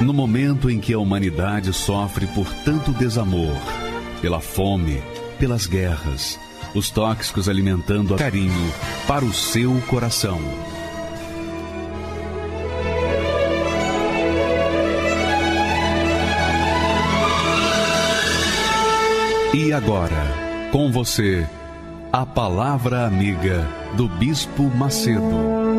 No momento em que a humanidade sofre por tanto desamor, pela fome, pelas guerras, os tóxicos alimentando a carinho para o seu coração. E agora, com você, a Palavra Amiga do Bispo Macedo.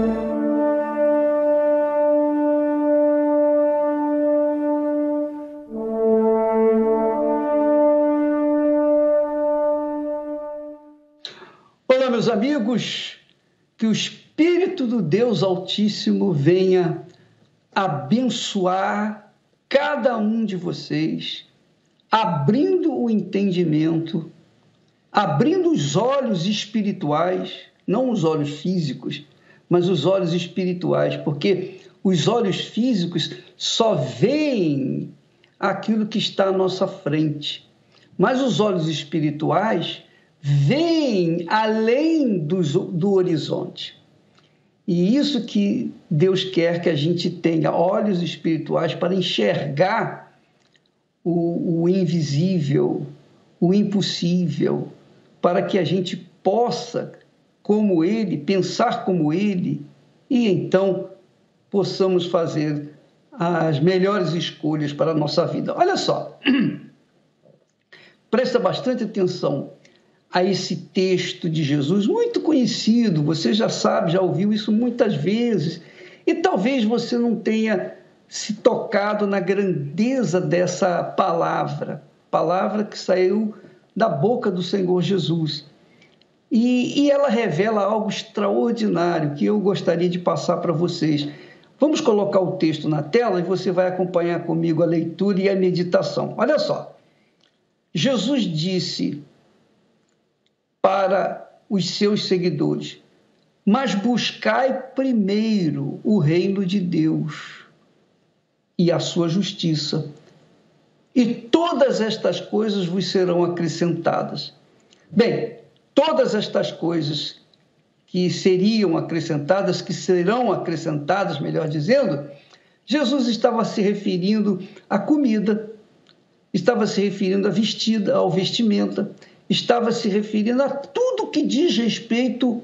Meus amigos, que o Espírito do Deus Altíssimo venha abençoar cada um de vocês, abrindo o entendimento, abrindo os olhos espirituais, não os olhos físicos, mas os olhos espirituais, porque os olhos físicos só veem aquilo que está à nossa frente, mas os olhos espirituais veem além do, do horizonte. E isso que Deus quer que a gente tenha olhos espirituais para enxergar o, o invisível, o impossível, para que a gente possa, como Ele, pensar como Ele, e então possamos fazer as melhores escolhas para a nossa vida. Olha só, presta bastante atenção a esse texto de Jesus, muito conhecido, você já sabe, já ouviu isso muitas vezes, e talvez você não tenha se tocado na grandeza dessa palavra, palavra que saiu da boca do Senhor Jesus. E, e ela revela algo extraordinário que eu gostaria de passar para vocês. Vamos colocar o texto na tela e você vai acompanhar comigo a leitura e a meditação. Olha só. Jesus disse: para os seus seguidores. Mas buscai primeiro o reino de Deus e a sua justiça, e todas estas coisas vos serão acrescentadas. Bem, todas estas coisas que seriam acrescentadas, que serão acrescentadas, melhor dizendo, Jesus estava se referindo à comida, estava se referindo à vestida, ao vestimenta, estava se referindo a tudo que diz respeito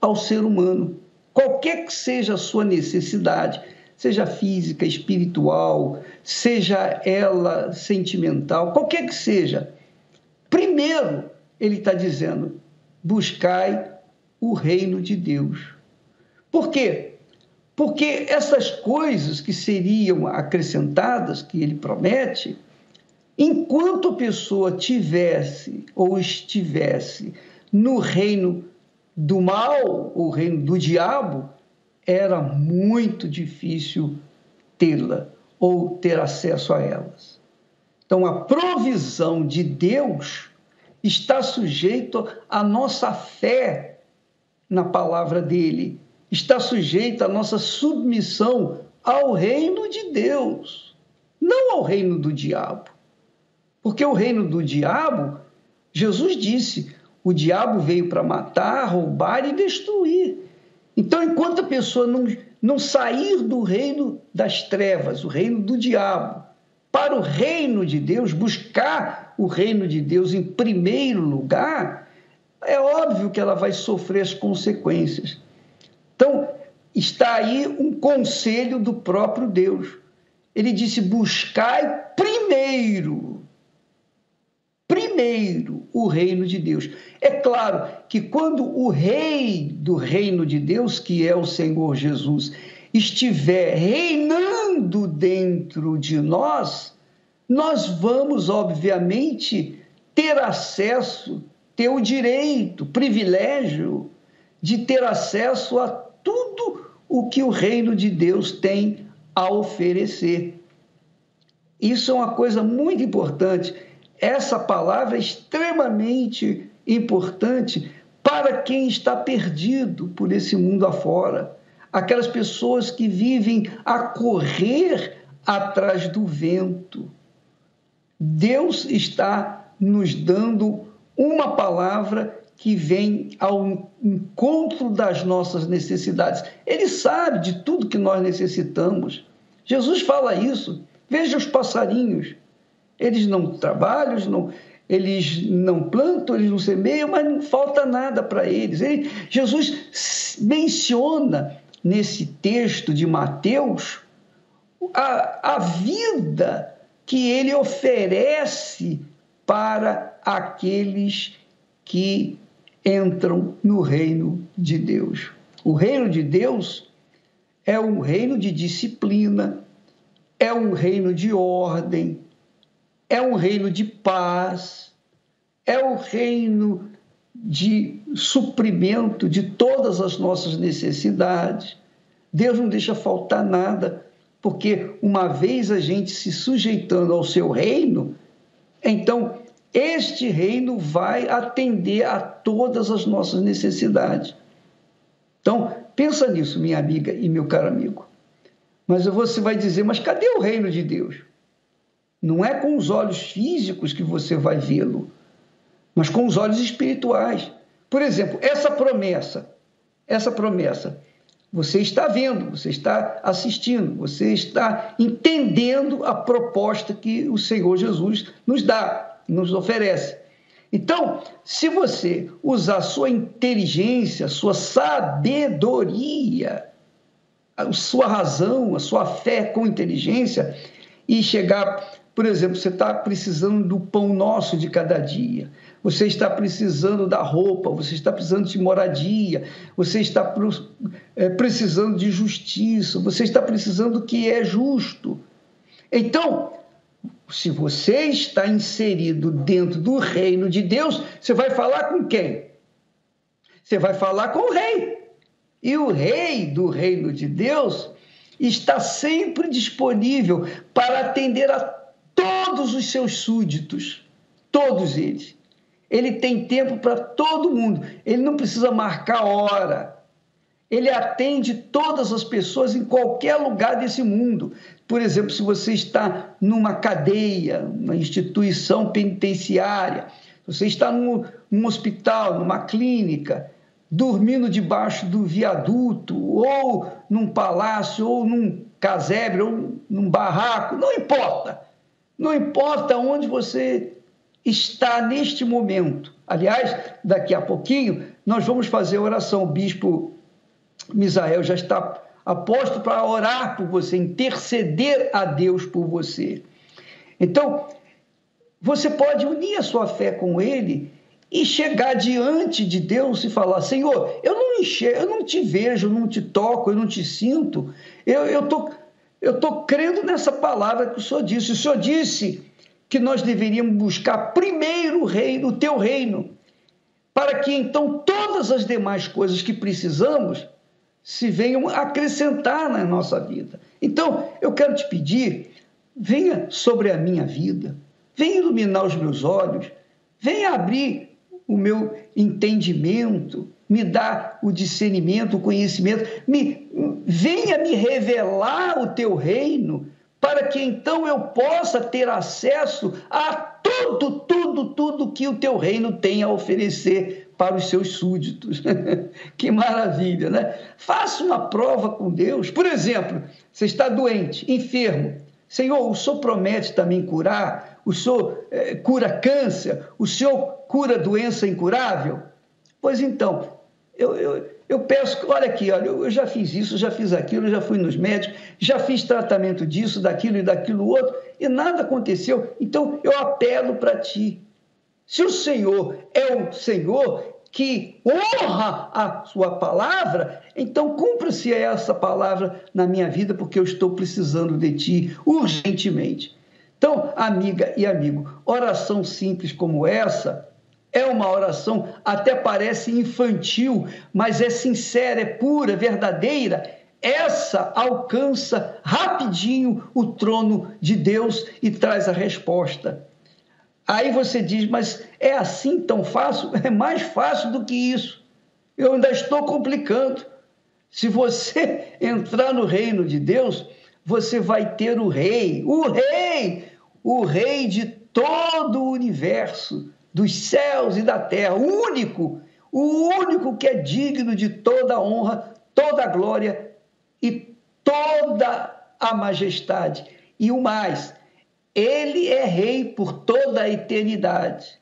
ao ser humano, qualquer que seja a sua necessidade, seja física, espiritual, seja ela sentimental, qualquer que seja. Primeiro, ele está dizendo: buscai o reino de Deus. Por quê? Porque essas coisas que seriam acrescentadas, que ele promete, Enquanto a pessoa tivesse ou estivesse no reino do mal, o reino do diabo, era muito difícil tê-la ou ter acesso a elas. Então, a provisão de Deus está sujeita à nossa fé na palavra dele, está sujeita à nossa submissão ao reino de Deus, não ao reino do diabo. Porque o reino do diabo, Jesus disse, o diabo veio para matar, roubar e destruir. Então, enquanto a pessoa não, não sair do reino das trevas, o reino do diabo, para o reino de Deus, buscar o reino de Deus em primeiro lugar, é óbvio que ela vai sofrer as consequências. Então, está aí um conselho do próprio Deus. Ele disse: buscai primeiro primeiro o reino de Deus. É claro que quando o rei do reino de Deus, que é o Senhor Jesus, estiver reinando dentro de nós, nós vamos, obviamente, ter acesso, ter o direito, privilégio de ter acesso a tudo o que o reino de Deus tem a oferecer. Isso é uma coisa muito importante essa palavra é extremamente importante para quem está perdido por esse mundo afora. Aquelas pessoas que vivem a correr atrás do vento. Deus está nos dando uma palavra que vem ao encontro das nossas necessidades. Ele sabe de tudo que nós necessitamos. Jesus fala isso. Veja os passarinhos. Eles não trabalham, eles não, eles não plantam, eles não semeiam, mas não falta nada para eles. Ele, Jesus menciona nesse texto de Mateus a, a vida que ele oferece para aqueles que entram no reino de Deus. O reino de Deus é um reino de disciplina, é um reino de ordem, é um reino de paz, é o um reino de suprimento de todas as nossas necessidades. Deus não deixa faltar nada, porque uma vez a gente se sujeitando ao seu reino, então este reino vai atender a todas as nossas necessidades. Então, pensa nisso, minha amiga e meu caro amigo. Mas você vai dizer, mas cadê o reino de Deus? Não é com os olhos físicos que você vai vê-lo, mas com os olhos espirituais. Por exemplo, essa promessa, essa promessa, você está vendo, você está assistindo, você está entendendo a proposta que o Senhor Jesus nos dá, nos oferece. Então, se você usar sua inteligência, sua sabedoria, a sua razão, a sua fé com inteligência e chegar, por exemplo, você está precisando do pão nosso de cada dia, você está precisando da roupa, você está precisando de moradia, você está é, precisando de justiça, você está precisando do que é justo. Então, se você está inserido dentro do reino de Deus, você vai falar com quem? Você vai falar com o rei. E o rei do reino de Deus está sempre disponível para atender a todos os seus súditos, todos eles. Ele tem tempo para todo mundo, ele não precisa marcar hora. Ele atende todas as pessoas em qualquer lugar desse mundo. Por exemplo, se você está numa cadeia, uma instituição penitenciária, você está num, num hospital, numa clínica, dormindo debaixo do viaduto, ou num palácio, ou num casebre, ou num barraco, não importa. Não importa onde você está neste momento. Aliás, daqui a pouquinho nós vamos fazer oração. O bispo Misael já está aposto para orar por você, interceder a Deus por você. Então, você pode unir a sua fé com ele e chegar diante de Deus e falar: Senhor, eu não enxergo, eu não te vejo, eu não te toco, eu não te sinto. Eu estou eu tô crendo nessa palavra que o Senhor disse. O Senhor disse que nós deveríamos buscar primeiro o reino, o teu reino, para que então todas as demais coisas que precisamos se venham acrescentar na nossa vida. Então, eu quero te pedir, venha sobre a minha vida, venha iluminar os meus olhos, venha abrir o meu entendimento, me dar o discernimento, o conhecimento, me, venha me revelar o teu reino, para que então eu possa ter acesso a tudo, tudo, tudo que o teu reino tem a oferecer para os seus súditos. que maravilha, né? Faça uma prova com Deus. Por exemplo, você está doente, enfermo. Senhor, o Senhor promete também curar? O Senhor é, cura câncer? O Senhor cura doença incurável? Pois então, eu, eu, eu peço, olha aqui, olha, eu já fiz isso, já fiz aquilo, já fui nos médicos, já fiz tratamento disso, daquilo e daquilo outro, e nada aconteceu. Então eu apelo para ti. Se o Senhor é o Senhor que honra a sua palavra, então cumpra-se essa palavra na minha vida, porque eu estou precisando de ti urgentemente. Então, amiga e amigo, oração simples como essa é uma oração, até parece infantil, mas é sincera, é pura, verdadeira. Essa alcança rapidinho o trono de Deus e traz a resposta. Aí você diz, mas é assim tão fácil? É mais fácil do que isso. Eu ainda estou complicando. Se você entrar no reino de Deus, você vai ter o rei, o rei, o rei de todo o universo, dos céus e da terra, o único, o único que é digno de toda a honra, toda a glória e toda a majestade. E o mais, ele é rei por toda a eternidade.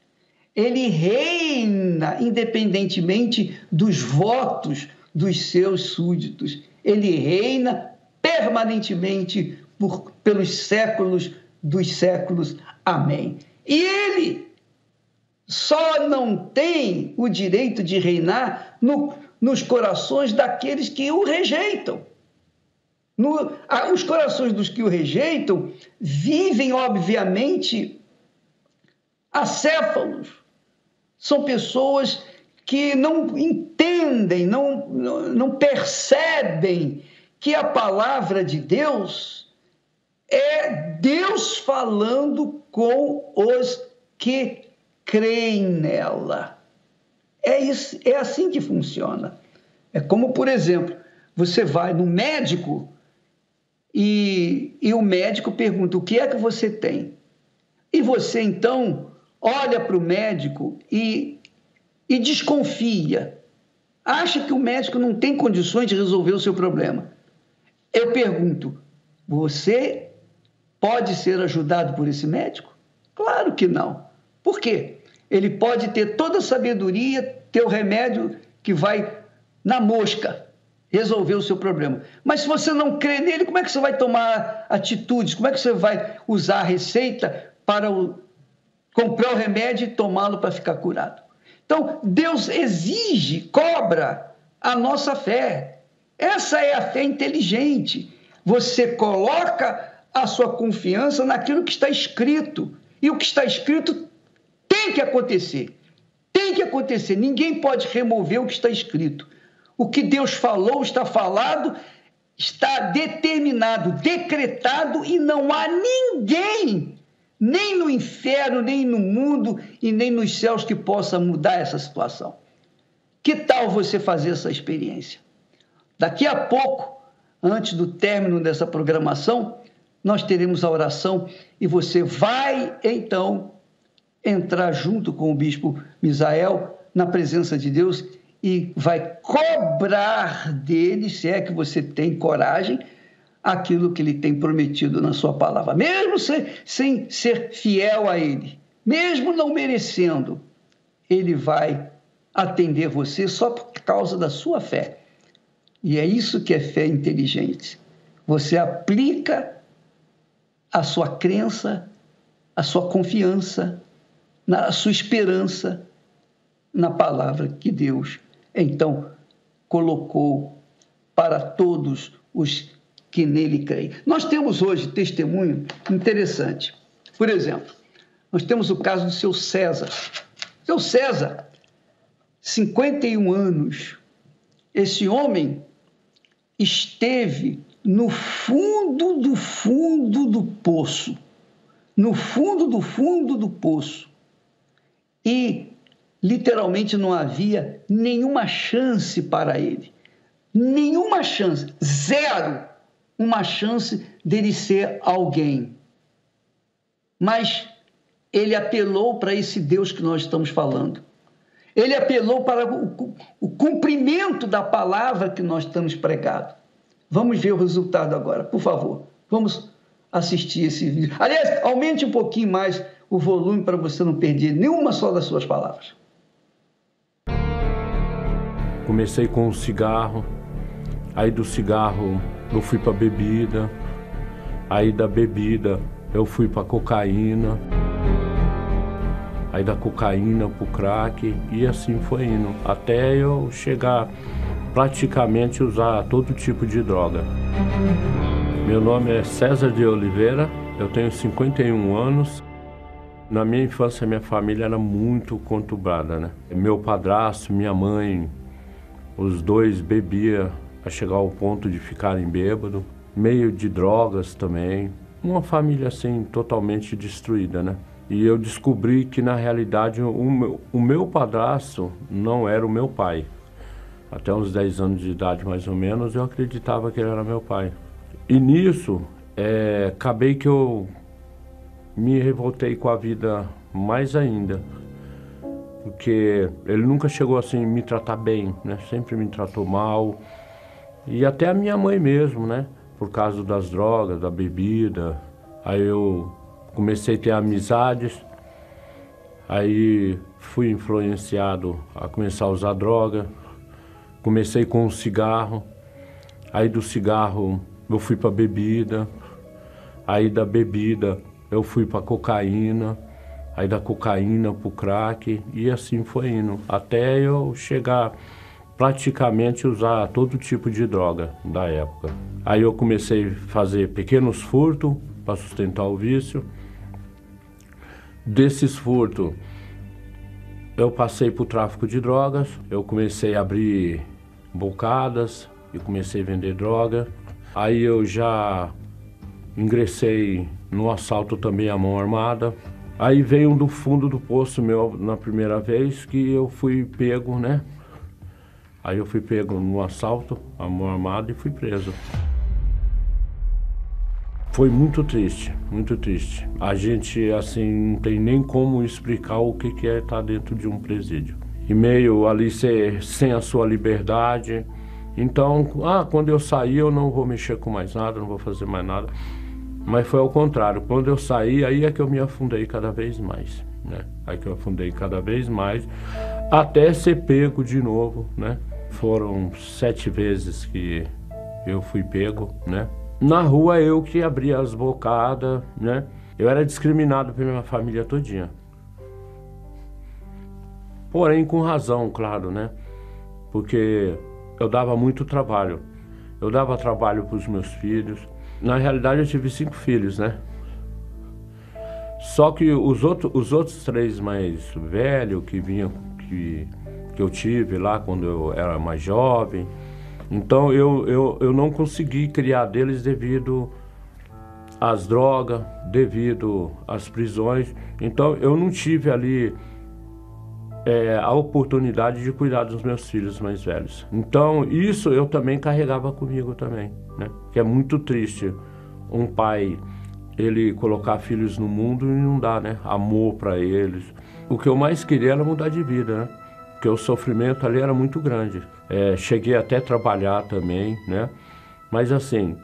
Ele reina independentemente dos votos dos seus súditos. Ele reina permanentemente por, pelos séculos dos séculos. Amém. E ele só não tem o direito de reinar no, nos corações daqueles que o rejeitam. No, os corações dos que o rejeitam vivem, obviamente, acéfalos. São pessoas que não entendem, não, não percebem que a palavra de Deus é Deus falando com os que creem nela. É, isso, é assim que funciona. É como, por exemplo, você vai no médico e, e o médico pergunta: o que é que você tem? E você então olha para o médico e, e desconfia. Acha que o médico não tem condições de resolver o seu problema. Eu pergunto: você pode ser ajudado por esse médico? Claro que não. Por quê? Ele pode ter toda a sabedoria, ter o remédio que vai na mosca resolver o seu problema. Mas se você não crê nele, como é que você vai tomar atitudes? Como é que você vai usar a receita para o, comprar o remédio e tomá-lo para ficar curado? Então, Deus exige, cobra a nossa fé. Essa é a fé inteligente. Você coloca a sua confiança naquilo que está escrito. E o que está escrito tem que acontecer. Tem que acontecer. Ninguém pode remover o que está escrito. O que Deus falou está falado, está determinado, decretado e não há ninguém, nem no inferno, nem no mundo e nem nos céus que possa mudar essa situação. Que tal você fazer essa experiência? Daqui a pouco, antes do término dessa programação, nós teremos a oração e você vai então entrar junto com o bispo Misael na presença de Deus e vai cobrar dele, se é que você tem coragem, aquilo que ele tem prometido na sua palavra, mesmo sem, sem ser fiel a ele, mesmo não merecendo, ele vai atender você só por causa da sua fé. E é isso que é fé inteligente. Você aplica a sua crença, a sua confiança, a sua esperança na palavra que Deus então colocou para todos os que nele creem. Nós temos hoje testemunho interessante. Por exemplo, nós temos o caso do seu César. Seu César, 51 anos, esse homem esteve no fundo do fundo do poço. No fundo do fundo do poço. E literalmente não havia nenhuma chance para ele. Nenhuma chance, zero, uma chance dele ser alguém. Mas ele apelou para esse Deus que nós estamos falando. Ele apelou para o, cumprimento da palavra que nós estamos pregando. Vamos ver o resultado agora, por favor. Vamos assistir esse vídeo. Aliás, aumente um pouquinho mais o volume para você não perder nenhuma só das suas palavras. Comecei com o cigarro, aí do cigarro eu fui para bebida, aí da bebida eu fui para cocaína, aí da cocaína pro crack e assim foi indo, até eu chegar praticamente usar todo tipo de droga. Meu nome é César de Oliveira, eu tenho 51 anos. Na minha infância, minha família era muito conturbada, né? Meu padrasto, minha mãe, os dois bebiam a chegar ao ponto de ficarem bêbados, meio de drogas também. Uma família assim totalmente destruída, né? E eu descobri que na realidade o meu, o meu padrasto não era o meu pai. Até uns 10 anos de idade mais ou menos eu acreditava que ele era meu pai. E nisso, é, acabei que eu me revoltei com a vida mais ainda porque ele nunca chegou assim me tratar bem, né? Sempre me tratou mal. E até a minha mãe mesmo, né? por causa das drogas, da bebida. Aí eu comecei a ter amizades, aí fui influenciado a começar a usar droga. Comecei com o cigarro, aí do cigarro eu fui para bebida, aí da bebida eu fui para cocaína, aí da cocaína para o crack e assim foi indo, até eu chegar praticamente usar todo tipo de droga da época. Aí eu comecei a fazer pequenos furtos para sustentar o vício. Desses furtos, eu passei para o tráfico de drogas, eu comecei a abrir bocadas e comecei a vender droga. Aí eu já ingressei no assalto também à mão armada. Aí veio um do fundo do poço meu na primeira vez que eu fui pego, né? Aí eu fui pego no assalto, a mão armada e fui preso. Foi muito triste, muito triste. A gente, assim, não tem nem como explicar o que é estar dentro de um presídio. E meio ali ser sem a sua liberdade. Então, ah, quando eu sair eu não vou mexer com mais nada, não vou fazer mais nada. Mas foi ao contrário. Quando eu saí, aí é que eu me afundei cada vez mais, né? Aí que eu afundei cada vez mais, até ser pego de novo, né? Foram sete vezes que eu fui pego, né? Na rua eu que abria as bocadas, né? Eu era discriminado pela minha família todinha. Porém, com razão, claro, né? Porque eu dava muito trabalho. Eu dava trabalho para os meus filhos. Na realidade, eu tive cinco filhos, né? Só que os, outro, os outros três mais velhos que vinham, que que eu tive lá quando eu era mais jovem. Então eu, eu, eu não consegui criar deles devido às drogas, devido às prisões. Então eu não tive ali é, a oportunidade de cuidar dos meus filhos mais velhos. Então isso eu também carregava comigo também, né? Que é muito triste um pai ele colocar filhos no mundo e não dar, né? Amor para eles. O que eu mais queria era mudar de vida, né? porque o sofrimento ali era muito grande. É, cheguei até a trabalhar também, né? Mas assim,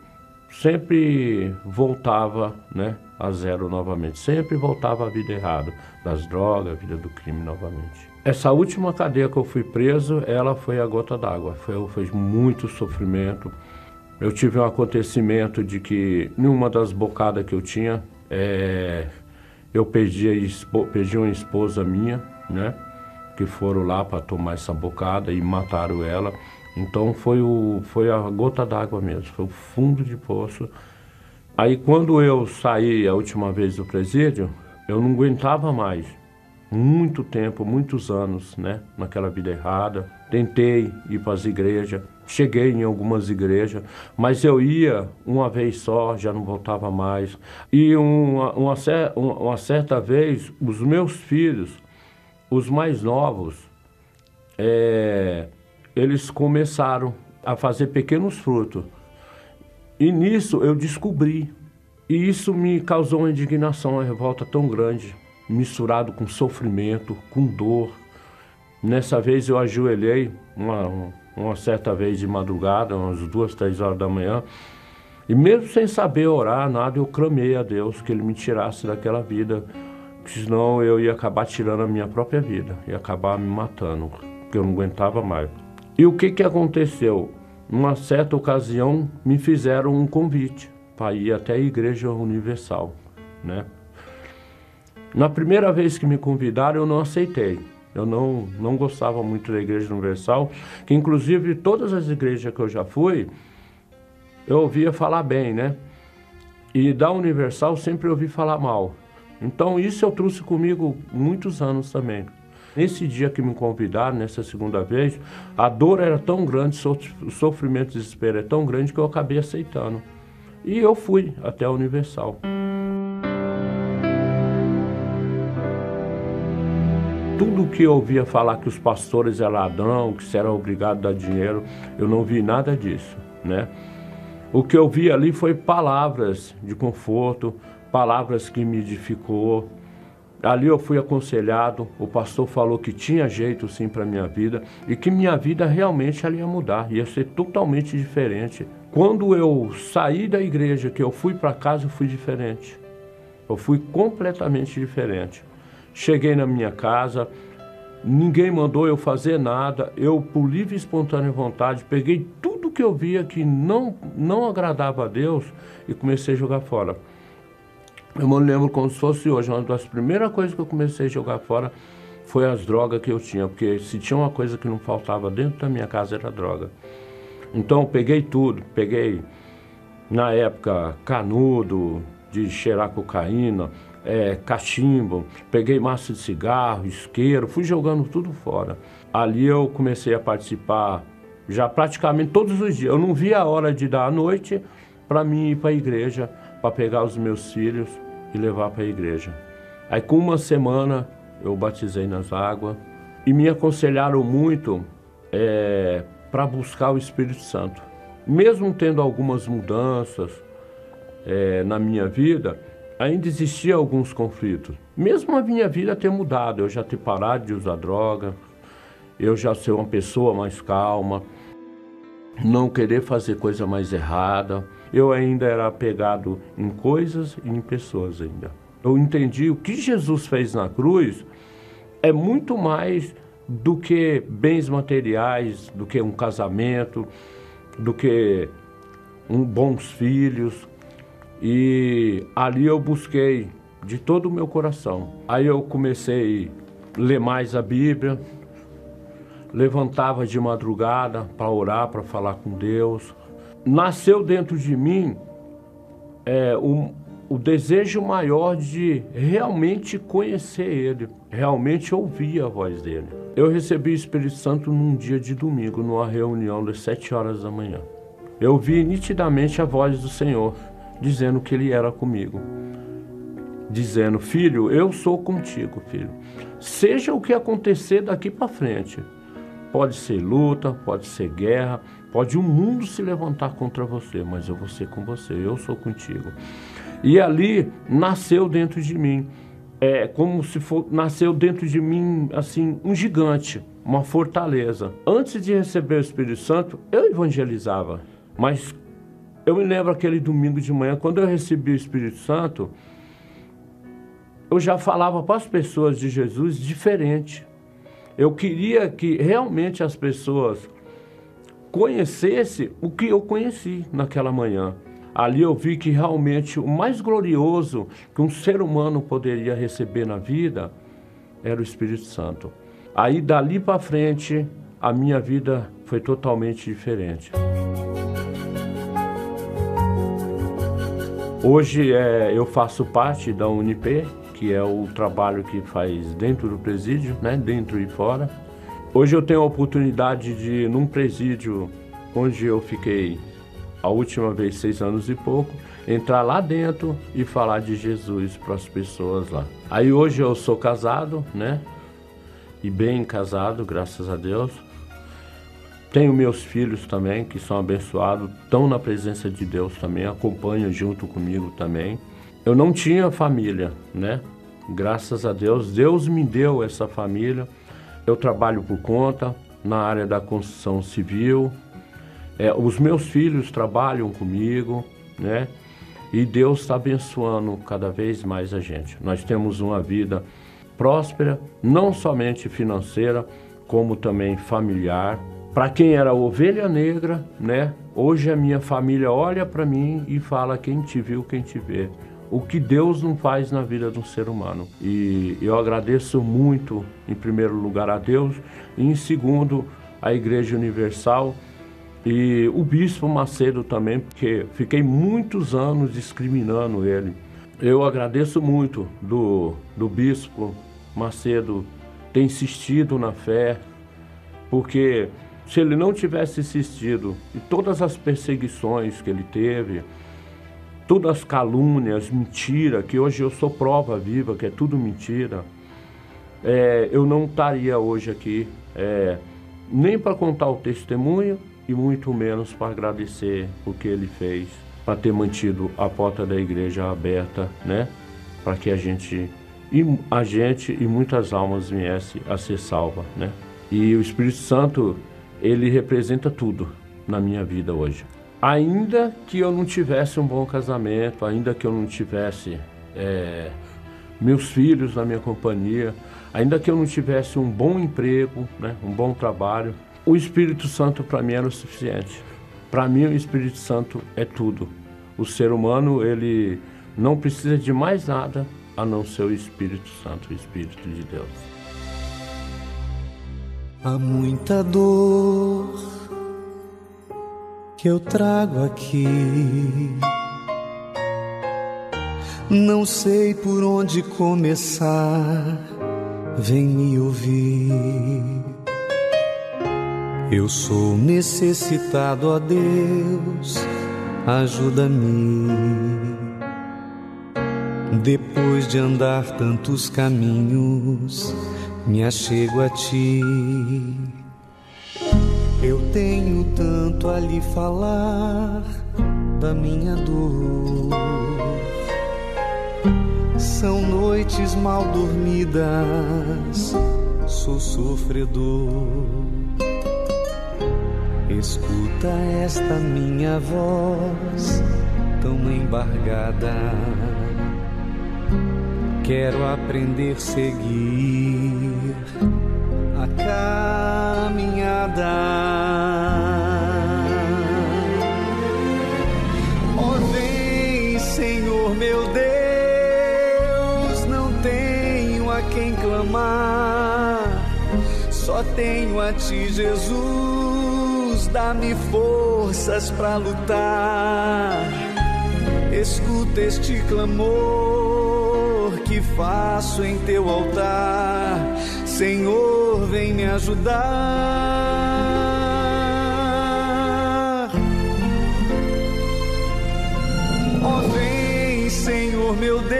sempre voltava, né, a zero novamente. Sempre voltava a vida errada, das drogas, a vida do crime novamente. Essa última cadeia que eu fui preso, ela foi a gota d'água. Foi, foi muito sofrimento. Eu tive um acontecimento de que, numa das bocadas que eu tinha, é, eu perdi, a, perdi uma esposa minha, né? que foram lá para tomar essa bocada e mataram ela. Então foi, o, foi a gota d'água mesmo, foi o fundo de poço. Aí quando eu saí a última vez do presídio, eu não aguentava mais. Muito tempo, muitos anos, né? Naquela vida errada. Tentei ir para as igrejas, cheguei em algumas igrejas, mas eu ia uma vez só, já não voltava mais. E uma, uma, uma certa vez, os meus filhos os mais novos, é, eles começaram a fazer pequenos frutos. E nisso eu descobri. E isso me causou uma indignação, uma revolta tão grande, misturado com sofrimento, com dor. Nessa vez eu ajoelhei, uma, uma certa vez de madrugada, umas duas, três horas da manhã, e mesmo sem saber orar, nada, eu clamei a Deus que Ele me tirasse daquela vida senão eu ia acabar tirando a minha própria vida, ia acabar me matando, porque eu não aguentava mais. E o que, que aconteceu? Numa certa ocasião, me fizeram um convite para ir até a Igreja Universal, né? Na primeira vez que me convidaram, eu não aceitei. Eu não, não gostava muito da Igreja Universal, que inclusive todas as igrejas que eu já fui, eu ouvia falar bem, né? E da Universal sempre ouvi falar mal. Então isso eu trouxe comigo muitos anos também. Nesse dia que me convidaram, nessa segunda vez, a dor era tão grande, o sofrimento e desespero é tão grande que eu acabei aceitando. E eu fui até a Universal. Tudo que eu ouvia falar que os pastores eram ladrão, que se era obrigado a dar dinheiro, eu não vi nada disso, né? O que eu vi ali foi palavras de conforto, palavras que me edificou. Ali eu fui aconselhado, o pastor falou que tinha jeito sim para minha vida e que minha vida realmente ia mudar, ia ser totalmente diferente quando eu saí da igreja, que eu fui para casa, eu fui diferente. Eu fui completamente diferente. Cheguei na minha casa, ninguém mandou eu fazer nada, eu, por livre e espontânea vontade, peguei tudo que eu via que não, não agradava a Deus e comecei a jogar fora. Eu me lembro como se fosse hoje, uma das primeiras coisas que eu comecei a jogar fora foi as drogas que eu tinha, porque se tinha uma coisa que não faltava dentro da minha casa era droga. Então eu peguei tudo, peguei na época canudo de cheirar cocaína, é, cachimbo, peguei massa de cigarro, isqueiro, fui jogando tudo fora. Ali eu comecei a participar já praticamente todos os dias. Eu não via a hora de dar a noite para mim ir para a igreja, para pegar os meus filhos e levar para a igreja. Aí com uma semana eu batizei nas águas e me aconselharam muito é, para buscar o Espírito Santo. Mesmo tendo algumas mudanças é, na minha vida, ainda existiam alguns conflitos. Mesmo a minha vida ter mudado, eu já ter parado de usar droga, eu já ser uma pessoa mais calma, não querer fazer coisa mais errada. Eu ainda era apegado em coisas e em pessoas ainda. Eu entendi o que Jesus fez na cruz é muito mais do que bens materiais, do que um casamento, do que um bons filhos. E ali eu busquei de todo o meu coração. Aí eu comecei a ler mais a Bíblia, levantava de madrugada para orar, para falar com Deus. Nasceu dentro de mim é, o desejo maior de realmente conhecer Ele, realmente ouvir a voz dele. Eu recebi o Espírito Santo num dia de domingo, numa reunião das sete horas da manhã. Eu vi nitidamente a voz do Senhor dizendo que Ele era comigo, dizendo: Filho, eu sou contigo, filho. Seja o que acontecer daqui para frente, pode ser luta, pode ser guerra, pode o mundo se levantar contra você, mas eu vou ser com você, eu sou contigo. E ali nasceu dentro de mim, é como se for, nasceu dentro de mim assim um gigante, uma fortaleza. Antes de receber o Espírito Santo, eu evangelizava, mas eu me lembro aquele domingo de manhã, quando eu recebi o Espírito Santo, eu já falava para as pessoas de Jesus diferente. Eu queria que realmente as pessoas conhecessem o que eu conheci naquela manhã. Ali eu vi que realmente o mais glorioso que um ser humano poderia receber na vida era o Espírito Santo. Aí dali para frente, a minha vida foi totalmente diferente. Hoje é, eu faço parte da UNIP, que é o trabalho que faz dentro do presídio, né, dentro e fora. Hoje eu tenho a oportunidade de, num presídio onde eu fiquei a última vez seis anos e pouco, entrar lá dentro e falar de Jesus para as pessoas lá. Aí hoje eu sou casado, né? E bem casado, graças a Deus. Tenho meus filhos também, que são abençoados, estão na presença de Deus também, acompanham junto comigo também. Eu não tinha família, né? Graças a Deus, Deus me deu essa família. Eu trabalho por conta na área da construção civil, é, os meus filhos trabalham comigo, né? E Deus está abençoando cada vez mais a gente. Nós temos uma vida próspera, não somente financeira, como também familiar. Para quem era ovelha negra, né? Hoje a minha família olha para mim e fala quem te viu, quem te vê. O que Deus não faz na vida de um ser humano. E eu agradeço muito, em primeiro lugar, a Deus, e em segundo, a Igreja Universal e o bispo Macedo também, porque fiquei muitos anos discriminando ele. Eu agradeço muito do, do bispo Macedo ter insistido na fé, porque se ele não tivesse insistido e todas as perseguições que ele teve, todas as calúnias, mentira, que hoje eu sou prova viva, que é tudo mentira, é, eu não estaria hoje aqui é, nem para contar o testemunho e muito menos para agradecer o que ele fez, para ter mantido a porta da igreja aberta, né? Para que a gente e a gente e muitas almas viesse a ser salva, né? E o Espírito Santo, ele representa tudo na minha vida hoje. ainda que eu não tivesse um bom casamento, ainda que eu não tivesse é, meus filhos na minha companhia, ainda que eu não tivesse um bom emprego, né, um bom trabalho, o Espírito Santo para mim era o suficiente. Para mim o Espírito Santo é tudo. O ser humano ele não precisa de mais nada a não ser o Espírito Santo, o Espírito de Deus. Há muita dor que eu trago aqui. Não sei por onde começar, vem me ouvir. Eu sou necessitado a Deus, ajuda-me. Depois de andar tantos caminhos, me achego a ti. Eu tenho tanto a lhe falar da minha dor. São noites mal dormidas, sou sofredor. Escuta esta minha voz tão embargada Quero aprender a seguir a caminhada. Oh, vem, Senhor meu Deus, não tenho a quem clamar, só tenho a Ti, Jesus. Dá-me forças para lutar. Escuta este clamor que faço em teu altar. Senhor, vem me ajudar. Oh, vem, Senhor meu Deus,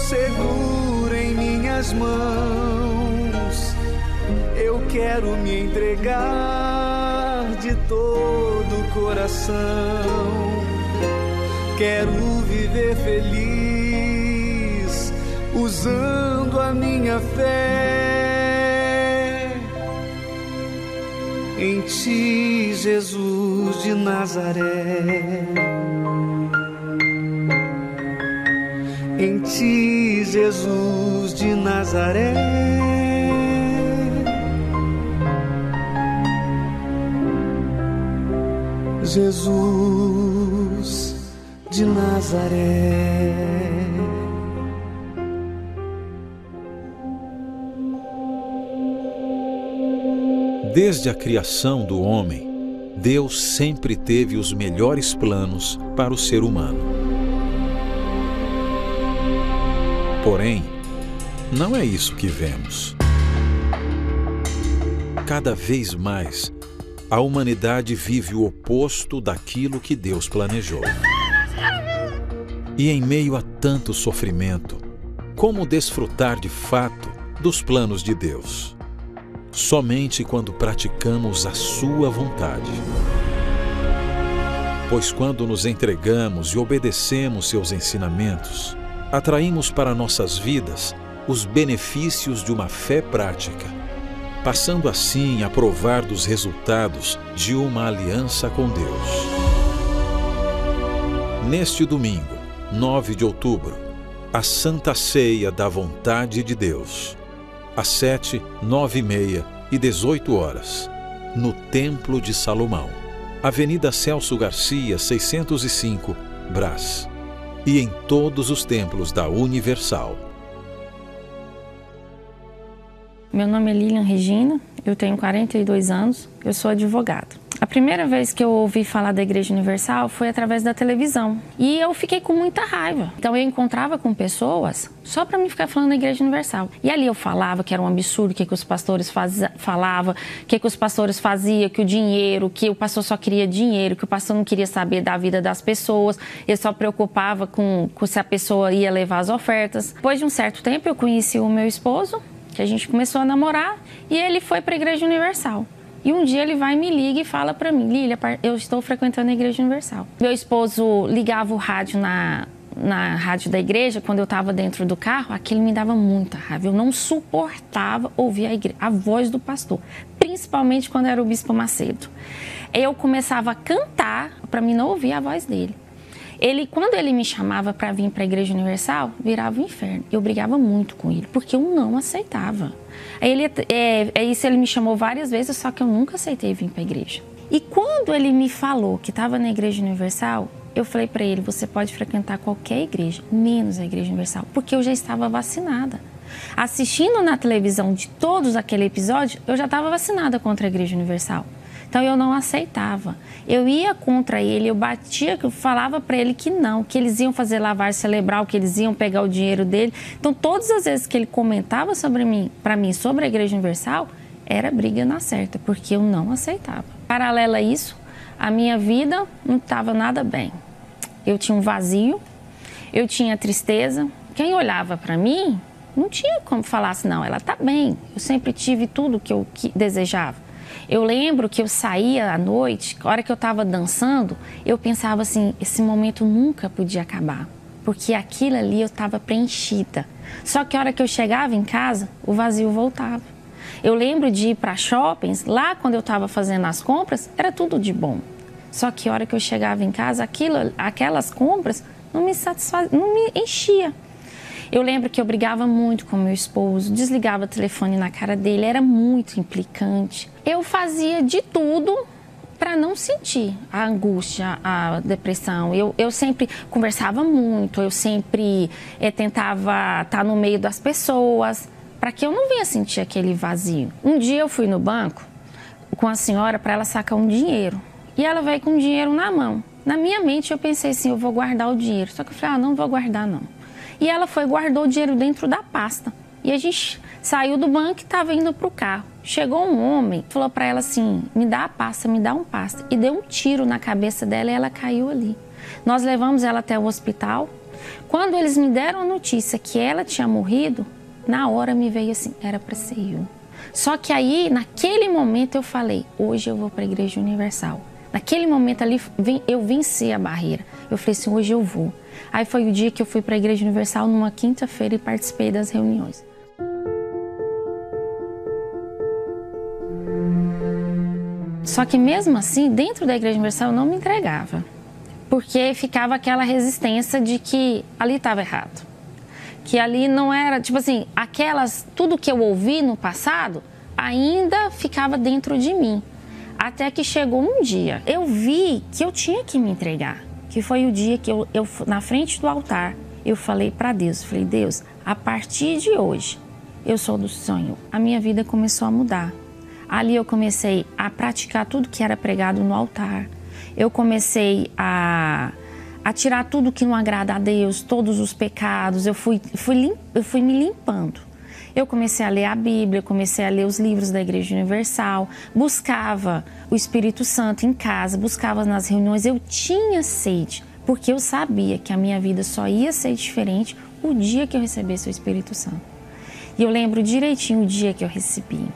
segura em minhas mãos. Eu quero me entregar de todo o coração. Quero viver feliz usando a minha fé em ti, Jesus de Nazaré. Em ti, Jesus de Nazaré. Jesus de Nazaré. Desde a criação do homem, Deus sempre teve os melhores planos para o ser humano. Porém, não é isso que vemos. Cada vez mais, a humanidade vive o oposto daquilo que Deus planejou. E em meio a tanto sofrimento, como desfrutar de fato dos planos de Deus? Somente quando praticamos a Sua vontade. Pois quando nos entregamos e obedecemos seus ensinamentos, atraímos para nossas vidas os benefícios de uma fé prática, passando assim a provar dos resultados de uma aliança com Deus. Neste domingo, 9 de outubro, a Santa Ceia da Vontade de Deus às sete, nove e meia e dezoito horas, no Templo de Salomão, Avenida Celso Garcia, 605, Brás, e em todos os templos da Universal. Meu nome é Lilian Regina, eu tenho 42 anos, eu sou advogada. A primeira vez que eu ouvi falar da Igreja Universal foi através da televisão. E eu fiquei com muita raiva. Então eu encontrava com pessoas só para me ficar falando da Igreja Universal. E ali eu falava que era um absurdo, o que, que os pastores falavam, o que, que os pastores faziam, que o dinheiro, que o pastor só queria dinheiro, que o pastor não queria saber da vida das pessoas, ele só preocupava com, com se a pessoa ia levar as ofertas. Depois de um certo tempo eu conheci o meu esposo, que a gente começou a namorar, e ele foi para a Igreja Universal. E um dia ele vai me liga e fala para mim, Lília, eu estou frequentando a Igreja Universal. Meu esposo ligava o rádio na, na rádio da igreja, quando eu estava dentro do carro, aquilo me dava muita raiva. Eu não suportava ouvir a, a voz do pastor, principalmente quando era o Bispo Macedo. eu começava a cantar para mim não ouvir a voz dele. Ele, quando ele me chamava para vir para a Igreja Universal, virava um inferno. Eu brigava muito com ele, porque eu não aceitava. Aí ele, é, é isso ele me chamou várias vezes, só que eu nunca aceitei vir para a igreja. E quando ele me falou que estava na Igreja Universal, eu falei para ele: você pode frequentar qualquer igreja, menos a Igreja Universal, porque eu já estava vacinada. Assistindo na televisão de todos aquele episódio, eu já estava vacinada contra a Igreja Universal. Então eu não aceitava. Eu ia contra ele, eu batia, eu falava para ele que não, que eles iam fazer lavagem cerebral, que eles iam pegar o dinheiro dele. Então todas as vezes que ele comentava sobre mim, para mim sobre a Igreja Universal, era briga na certa, porque eu não aceitava. Paralela a isso, a minha vida não estava nada bem. Eu tinha um vazio, eu tinha tristeza. Quem olhava para mim não tinha como falar assim, não, ela está bem. Eu sempre tive tudo que eu desejava. Eu lembro que eu saía à noite, a hora que eu estava dançando, eu pensava assim: esse momento nunca podia acabar, porque aquilo ali eu estava preenchida. Só que a hora que eu chegava em casa, o vazio voltava. Eu lembro de ir para shoppings, lá quando eu estava fazendo as compras, era tudo de bom. Só que a hora que eu chegava em casa, aquilo, aquelas compras não me satisfaziam, não me enchia. Eu lembro que eu brigava muito com meu esposo, desligava o telefone na cara dele, era muito implicante. Eu fazia de tudo para não sentir a angústia, a depressão. Eu, eu sempre conversava muito, eu sempre é, tentava estar tá no meio das pessoas, para que eu não venha sentir aquele vazio. Um dia eu fui no banco com a senhora para ela sacar um dinheiro e ela veio com o dinheiro na mão. Na minha mente eu pensei assim, eu vou guardar o dinheiro. Só que eu falei, ah, não vou guardar não. E ela foi guardou o dinheiro dentro da pasta. E a gente saiu do banco e estava indo para o carro. Chegou um homem, falou para ela assim: me dá a pasta, me dá um pasta. E deu um tiro na cabeça dela e ela caiu ali. Nós levamos ela até o hospital. Quando eles me deram a notícia que ela tinha morrido, na hora me veio assim: era para ser eu. Só que aí, naquele momento, eu falei: hoje eu vou para a Igreja Universal. Naquele momento ali, eu venci a barreira. Eu falei assim: hoje eu vou. Aí foi o dia que eu fui para a Igreja Universal numa quinta-feira e participei das reuniões. Só que mesmo assim, dentro da Igreja Universal eu não me entregava, porque ficava aquela resistência de que ali estava errado, que ali não era, tipo assim, aquelas tudo que eu ouvi no passado ainda ficava dentro de mim. Até que chegou um dia, eu vi que eu tinha que me entregar que foi o dia que eu, eu na frente do altar, eu falei para Deus, falei, Deus, a partir de hoje, eu sou do sonho. A minha vida começou a mudar. Ali eu comecei a praticar tudo que era pregado no altar. Eu comecei a, a tirar tudo que não agrada a Deus, todos os pecados. Eu fui, fui, eu fui me limpando. Eu comecei a ler a Bíblia, comecei a ler os livros da Igreja Universal, buscava o Espírito Santo em casa, buscava nas reuniões. Eu tinha sede, porque eu sabia que a minha vida só ia ser diferente o dia que eu recebesse o Espírito Santo. E eu lembro direitinho o dia que eu recebi.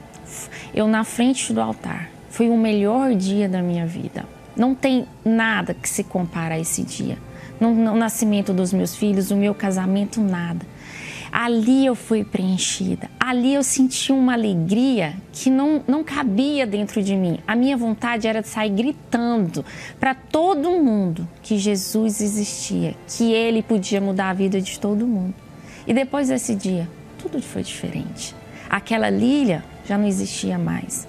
Eu na frente do altar. Foi o melhor dia da minha vida. Não tem nada que se compara a esse dia. No, no nascimento dos meus filhos, o meu casamento, nada. Ali eu fui preenchida. Ali eu senti uma alegria que não, não cabia dentro de mim. A minha vontade era de sair gritando para todo mundo que Jesus existia, que ele podia mudar a vida de todo mundo. E depois desse dia, tudo foi diferente. Aquela Lília já não existia mais.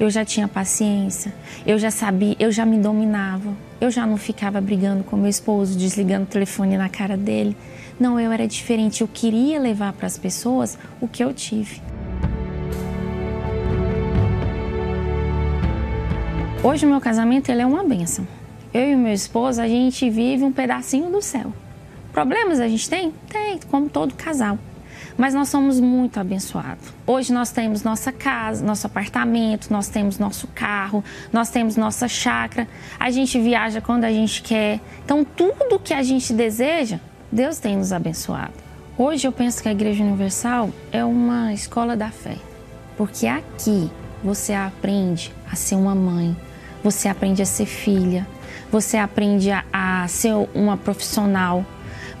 Eu já tinha paciência, eu já sabia, eu já me dominava, eu já não ficava brigando com meu esposo, desligando o telefone na cara dele. Não, eu era diferente. Eu queria levar para as pessoas o que eu tive. Hoje o meu casamento ele é uma benção. Eu e meu esposo, a gente vive um pedacinho do céu. Problemas a gente tem? Tem, como todo casal. Mas nós somos muito abençoados. Hoje nós temos nossa casa, nosso apartamento, nós temos nosso carro, nós temos nossa chácara. A gente viaja quando a gente quer. Então tudo que a gente deseja, Deus tem nos abençoado. Hoje eu penso que a Igreja Universal é uma escola da fé, porque aqui você aprende a ser uma mãe, você aprende a ser filha, você aprende a, ser uma profissional,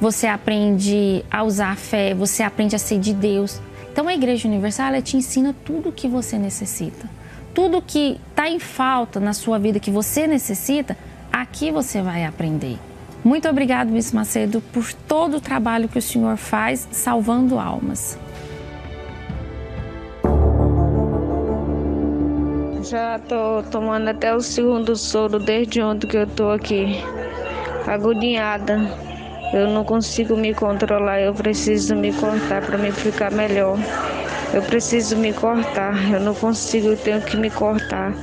você aprende a usar a fé, você aprende a ser de Deus. Então a Igreja Universal ela te ensina tudo o que você necessita tudo que está em falta na sua vida que você necessita, aqui você vai aprender. Muito obrigado, Bispo Macedo, por todo o trabalho que o senhor faz salvando almas. Já tô tomando até o segundo soro desde ontem que eu tô aqui, agoniada. Eu não consigo me controlar, eu preciso me cortar para me ficar melhor. Eu preciso me cortar, eu não consigo, eu tenho que me cortar.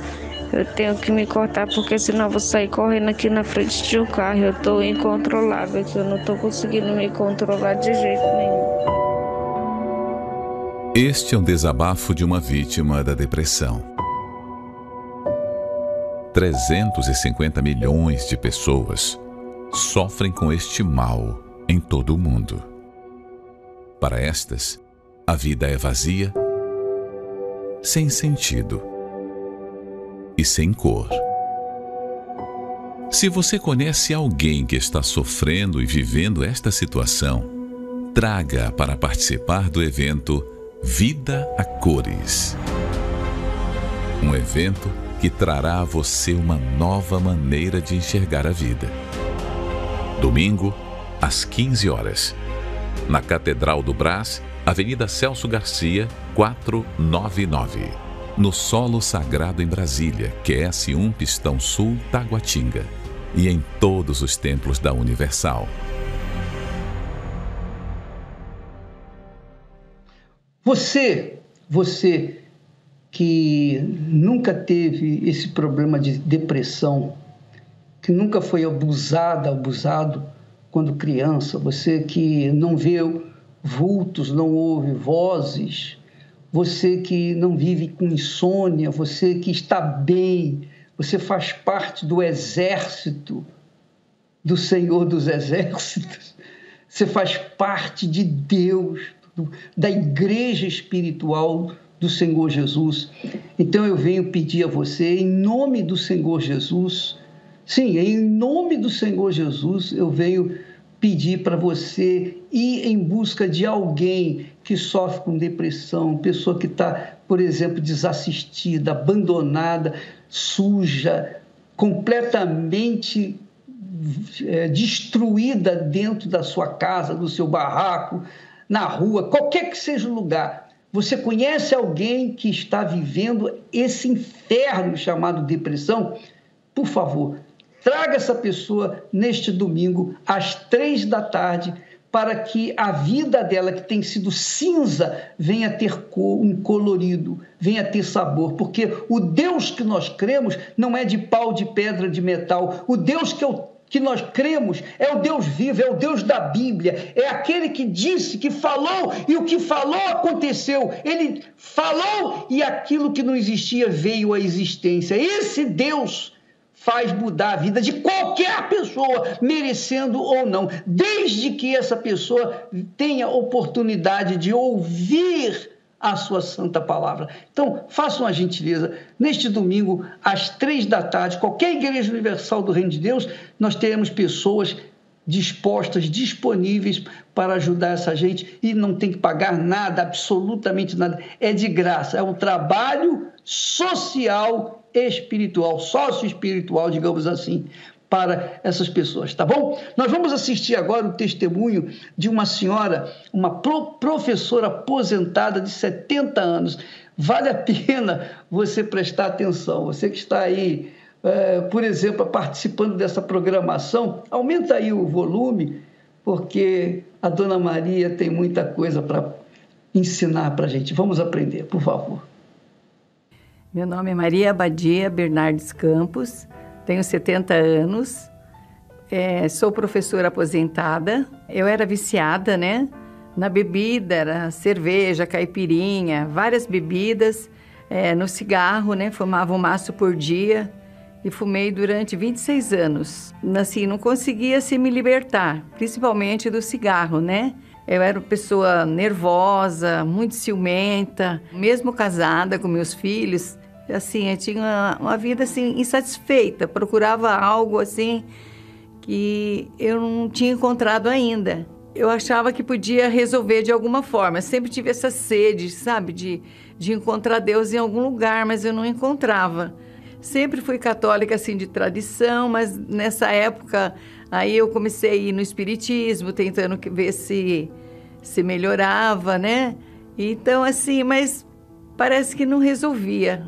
Eu tenho que me cortar porque senão vou sair correndo aqui na frente de um carro. Eu tô incontrolável, que eu não tô conseguindo me controlar de jeito nenhum. Este é um desabafo de uma vítima da depressão. 350 milhões de pessoas sofrem com este mal em todo o mundo. Para estas, a vida é vazia, sem sentido e sem cor. Se você conhece alguém que está sofrendo e vivendo esta situação, traga para participar do evento Vida a Cores. Um evento que trará a você uma nova maneira de enxergar a vida. Domingo, às 15 horas, na Catedral do Brás, Avenida Celso Garcia, 499, no Solo Sagrado em Brasília, QS1 Pistão Sul, Taguatinga, e em todos os templos da Universal. Você, você que nunca teve esse problema de depressão, que nunca foi abusada, abusado quando criança, você que não vê vultos, não ouve vozes, você que não vive com insônia, você que está bem, você faz parte do exército do Senhor dos Exércitos, você faz parte de Deus, da igreja espiritual do Senhor Jesus. Então eu venho pedir a você, em nome do Senhor Jesus, sim, em nome do Senhor Jesus, eu venho pedir para você ir em busca de alguém que sofre com depressão, pessoa que está, por exemplo, desassistida, abandonada, suja, completamente é, destruída dentro da sua casa, do seu barraco, na rua, qualquer que seja o lugar você conhece alguém que está vivendo esse inferno chamado depressão? Por favor, traga essa pessoa neste domingo às três da tarde para que a vida dela, que tem sido cinza, venha ter cor, um colorido, venha ter sabor, porque o Deus que nós cremos não é de pau, de pedra, de metal. O Deus que eu que nós cremos é o Deus vivo, é o Deus da Bíblia, é aquele que disse, que falou e o que falou aconteceu. Ele falou e aquilo que não existia veio à existência. Esse Deus faz mudar a vida de qualquer pessoa, merecendo ou não, desde que essa pessoa tenha oportunidade de ouvir a sua santa palavra. Então, façam a gentileza, neste domingo, às três da tarde, qualquer igreja universal do Reino de Deus, nós teremos pessoas dispostas, disponíveis para ajudar essa gente e não tem que pagar nada, absolutamente nada. É de graça, é um trabalho social espiritual, sócio espiritual, digamos assim, para essas pessoas, tá bom? Nós vamos assistir agora o testemunho de uma senhora, uma pro professora aposentada de 70 anos. Vale a pena você prestar atenção. Você que está aí, é, por exemplo, participando dessa programação, aumenta aí o volume, porque a Dona Maria tem muita coisa para ensinar para a gente. Vamos aprender, por favor. Meu nome é Maria Abadia Bernardes Campos. Tenho 70 anos, é, sou professora aposentada. Eu era viciada, né? Na bebida, era cerveja, caipirinha, várias bebidas. É, no cigarro, né? Fumava um maço por dia e fumei durante 26 anos. Assim, não conseguia se me libertar, principalmente do cigarro, né? Eu era uma pessoa nervosa, muito ciumenta, mesmo casada com meus filhos, assim, eu tinha uma, uma vida assim insatisfeita, procurava algo assim que eu não tinha encontrado ainda. Eu achava que podia resolver de alguma forma. Sempre tive essa sede, sabe, de de encontrar Deus em algum lugar, mas eu não encontrava. Sempre fui católica assim de tradição, mas nessa época aí eu comecei a ir no espiritismo, tentando ver se se melhorava, né? Então assim, mas parece que não resolvia.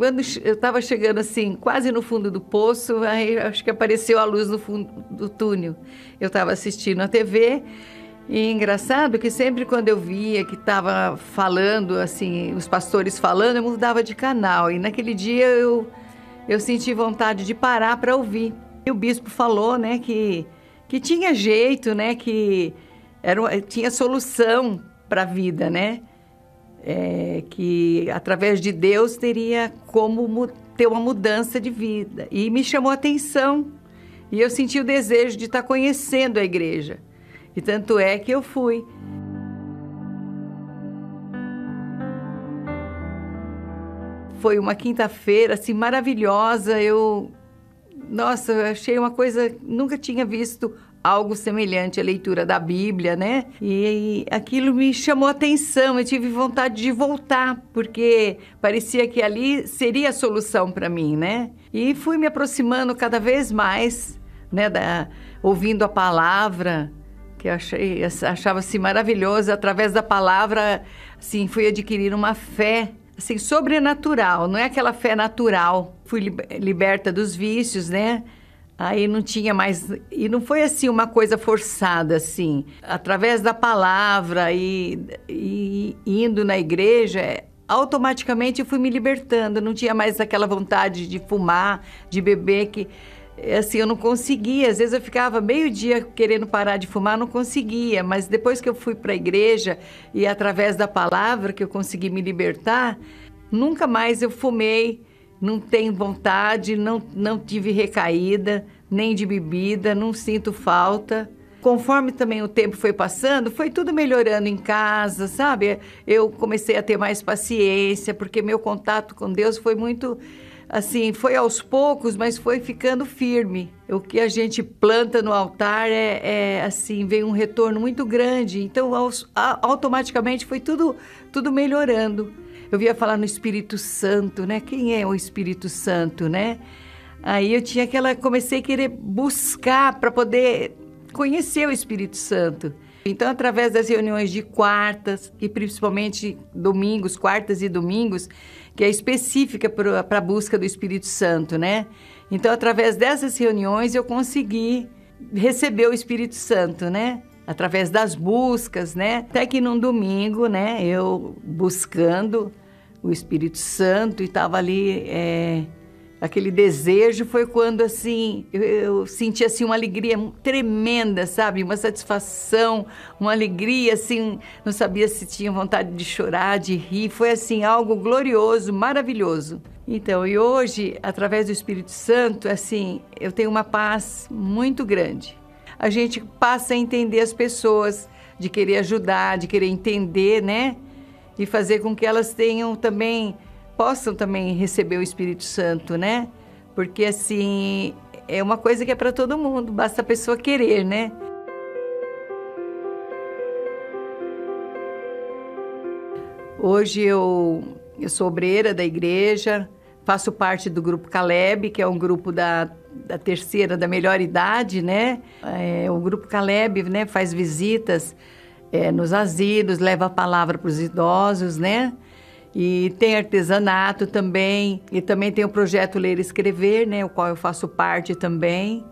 Quando eu estava chegando assim, quase no fundo do poço, aí acho que apareceu a luz no fundo do túnel. Eu estava assistindo a TV e engraçado que sempre quando eu via que estava falando, assim, os pastores falando, eu mudava de canal. E naquele dia eu, eu senti vontade de parar para ouvir. E o bispo falou, né, que, que tinha jeito, né, que era, tinha solução para a vida, né? É, que através de Deus teria como ter uma mudança de vida. E me chamou a atenção. E eu senti o desejo de estar conhecendo a igreja. E tanto é que eu fui. Foi uma quinta-feira assim maravilhosa. Eu nossa, achei uma coisa nunca tinha visto algo semelhante à leitura da Bíblia, né? E, e aquilo me chamou a atenção. Eu tive vontade de voltar, porque parecia que ali seria a solução para mim, né? E fui me aproximando cada vez mais, né, da, ouvindo a palavra, que eu achei, achava assim maravilhoso. Através da palavra, assim, fui adquirir uma fé assim sobrenatural, não é aquela fé natural. Fui liberta dos vícios, né? Aí não tinha mais. E não foi assim uma coisa forçada, assim. Através da palavra e, e indo na igreja, automaticamente eu fui me libertando. Não tinha mais aquela vontade de fumar, de beber, que assim, eu não conseguia. Às vezes eu ficava meio dia querendo parar de fumar, não conseguia. Mas depois que eu fui para a igreja e através da palavra que eu consegui me libertar, nunca mais eu fumei não tenho vontade, não, não tive recaída, nem de bebida, não sinto falta. Conforme também o tempo foi passando, foi tudo melhorando em casa, sabe? Eu comecei a ter mais paciência, porque meu contato com Deus foi muito assim, foi aos poucos, mas foi ficando firme. O que a gente planta no altar é, é assim, vem um retorno muito grande. Então, aos, automaticamente foi tudo, tudo melhorando eu via falar no Espírito Santo, né? Quem é o Espírito Santo, né? Aí eu tinha aquela, comecei a querer buscar para poder conhecer o Espírito Santo. Então, através das reuniões de quartas e principalmente domingos, quartas e domingos, que é específica para a busca do Espírito Santo, né? Então, através dessas reuniões, eu consegui receber o Espírito Santo, né? Através das buscas, né? Até que num domingo, né? Eu buscando o Espírito Santo e estava ali é, aquele desejo foi quando assim eu, eu, senti assim uma alegria tremenda sabe? Uma satisfação uma alegria assim não sabia se tinha vontade de chorar de rir. Foi assim algo glorioso maravilhoso. Então e hoje através do Espírito Santo assim eu tenho uma paz muito grande. A gente passa a entender as pessoas de querer ajudar de querer entender né e fazer com que elas tenham também possam também receber o Espírito Santo, né? Porque assim, é uma coisa que é para todo mundo, basta a pessoa querer, né? Hoje eu, eu sou obreira da igreja, faço parte do grupo Caleb, que é um grupo da, da terceira, da melhor idade, né? É, o grupo Caleb né, faz visitas é, nos asilos, leva a palavra para os idosos, né? E tem artesanato também, e também tem o projeto Ler e Escrever, né, o qual eu faço parte também.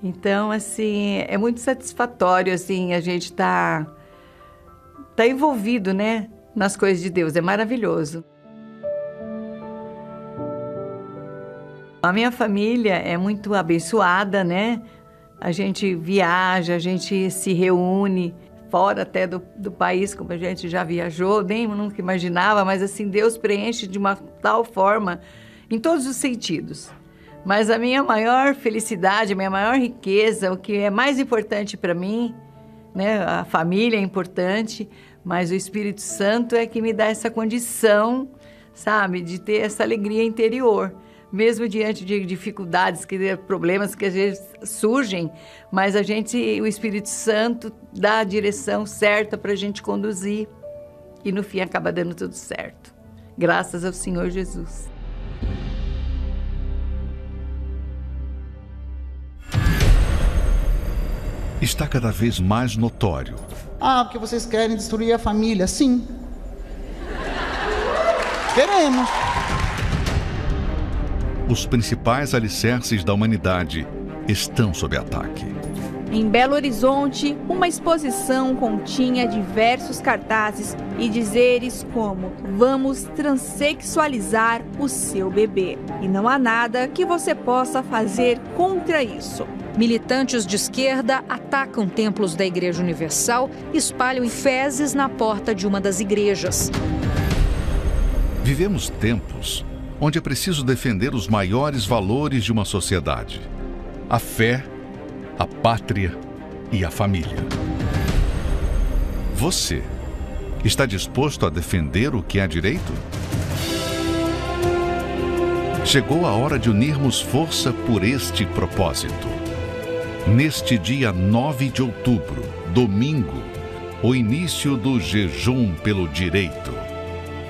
Então, assim, é muito satisfatório, assim, a gente tá, tá envolvido, né, nas coisas de Deus, é maravilhoso. A minha família é muito abençoada, né? A gente viaja, a gente se reúne, fora até do, do país, como a gente já viajou, nem nunca imaginava, mas assim, Deus preenche de uma tal forma, em todos os sentidos. Mas a minha maior felicidade, a minha maior riqueza, o que é mais importante para mim, né, a família é importante, mas o Espírito Santo é que me dá essa condição, sabe, de ter essa alegria interior mesmo diante de dificuldades, que problemas que às vezes surgem, mas a gente, o Espírito Santo dá a direção certa para a gente conduzir e no fim acaba dando tudo certo. Graças ao Senhor Jesus. Está cada vez mais notório. Ah, porque vocês querem destruir a família? Sim. Queremos. Os principais alicerces da humanidade estão sob ataque. Em Belo Horizonte, uma exposição continha diversos cartazes e dizeres como: Vamos transexualizar o seu bebê. E não há nada que você possa fazer contra isso. Militantes de esquerda atacam templos da Igreja Universal e espalham fezes na porta de uma das igrejas. Vivemos tempos onde é preciso defender os maiores valores de uma sociedade: a fé, a pátria e a família. Você está disposto a defender o que é direito? Chegou a hora de unirmos força por este propósito. Neste dia 9 de outubro, domingo, o início do jejum pelo direito.